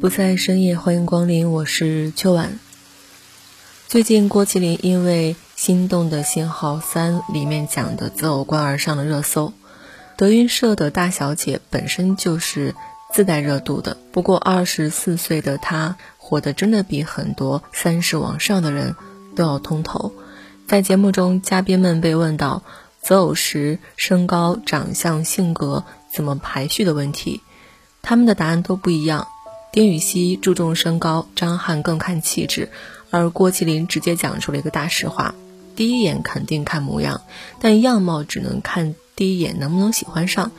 不在深夜，欢迎光临，我是秋晚。最近郭麒麟因为《心动的信号三》里面讲的择偶观而上了热搜。德云社的大小姐本身就是自带热度的，不过二十四岁的她活得真的比很多三十往上的人都要通透。在节目中，嘉宾们被问到择偶时身高、长相、性格怎么排序的问题，他们的答案都不一样。丁禹兮注重身高，张翰更看气质，而郭麒麟直接讲出了一个大实话：第一眼肯定看模样，但样貌只能看第一眼能不能喜欢上。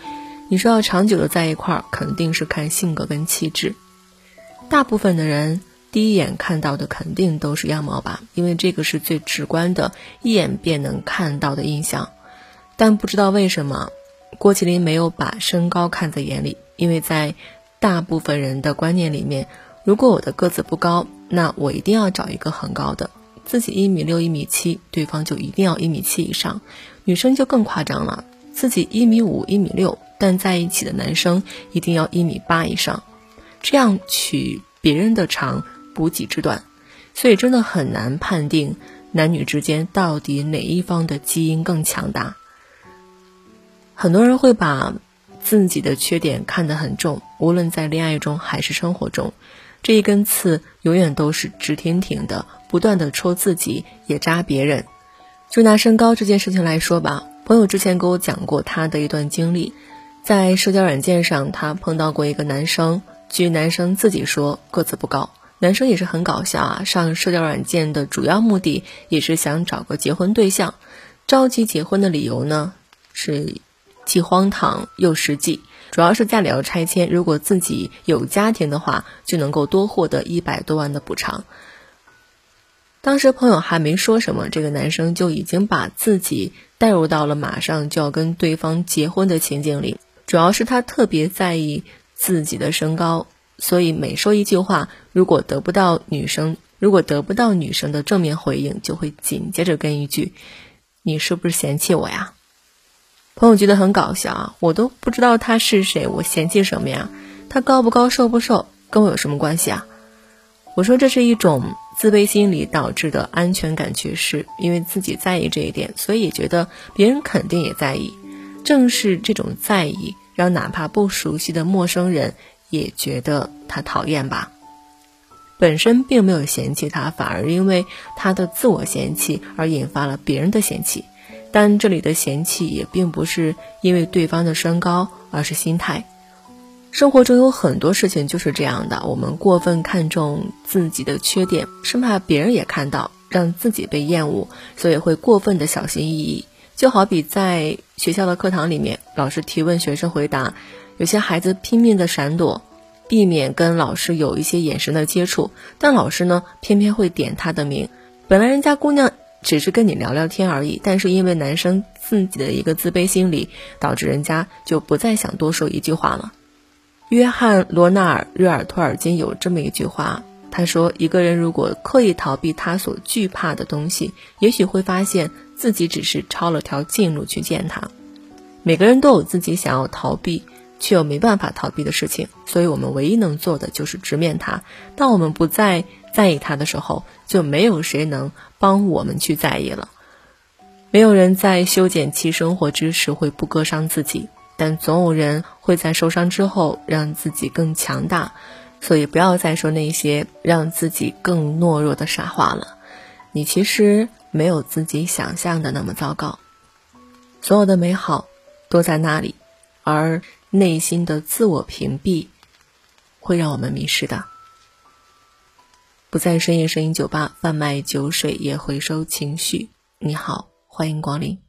你说要长久的在一块儿，肯定是看性格跟气质。大部分的人第一眼看到的肯定都是样貌吧，因为这个是最直观的，一眼便能看到的印象。但不知道为什么，郭麒麟没有把身高看在眼里，因为在。大部分人的观念里面，如果我的个子不高，那我一定要找一个很高的。自己一米六、一米七，对方就一定要一米七以上。女生就更夸张了，自己一米五、一米六，但在一起的男生一定要一米八以上，这样取别人的长补己之短。所以真的很难判定男女之间到底哪一方的基因更强大。很多人会把。自己的缺点看得很重，无论在恋爱中还是生活中，这一根刺永远都是直挺挺的，不断的戳自己，也扎别人。就拿身高这件事情来说吧，朋友之前给我讲过他的一段经历，在社交软件上，他碰到过一个男生，据男生自己说个子不高，男生也是很搞笑啊，上社交软件的主要目的也是想找个结婚对象，着急结婚的理由呢是。既荒唐又实际，主要是家里要拆迁，如果自己有家庭的话，就能够多获得一百多万的补偿。当时朋友还没说什么，这个男生就已经把自己带入到了马上就要跟对方结婚的情景里。主要是他特别在意自己的身高，所以每说一句话，如果得不到女生，如果得不到女生的正面回应，就会紧接着跟一句：“你是不是嫌弃我呀？”朋友觉得很搞笑啊，我都不知道他是谁，我嫌弃什么呀？他高不高，瘦不瘦，跟我有什么关系啊？我说这是一种自卑心理导致的安全感缺失，因为自己在意这一点，所以觉得别人肯定也在意。正是这种在意，让哪怕不熟悉的陌生人也觉得他讨厌吧。本身并没有嫌弃他，反而因为他的自我嫌弃而引发了别人的嫌弃。但这里的嫌弃也并不是因为对方的身高，而是心态。生活中有很多事情就是这样的，我们过分看重自己的缺点，生怕别人也看到，让自己被厌恶，所以会过分的小心翼翼。就好比在学校的课堂里面，老师提问，学生回答，有些孩子拼命的闪躲，避免跟老师有一些眼神的接触，但老师呢，偏偏会点他的名。本来人家姑娘。只是跟你聊聊天而已，但是因为男生自己的一个自卑心理，导致人家就不再想多说一句话了。约翰·罗纳尔·热尔托尔金有这么一句话，他说：“一个人如果刻意逃避他所惧怕的东西，也许会发现自己只是抄了条近路去见他。”每个人都有自己想要逃避却又没办法逃避的事情，所以我们唯一能做的就是直面它。当我们不再在意它的时候，就没有谁能帮我们去在意了。没有人在修剪其生活之时会不割伤自己，但总有人会在受伤之后让自己更强大。所以不要再说那些让自己更懦弱的傻话了。你其实没有自己想象的那么糟糕。所有的美好都在那里，而内心的自我屏蔽会让我们迷失的。不在深夜声音酒吧贩卖酒水，也回收情绪。你好，欢迎光临。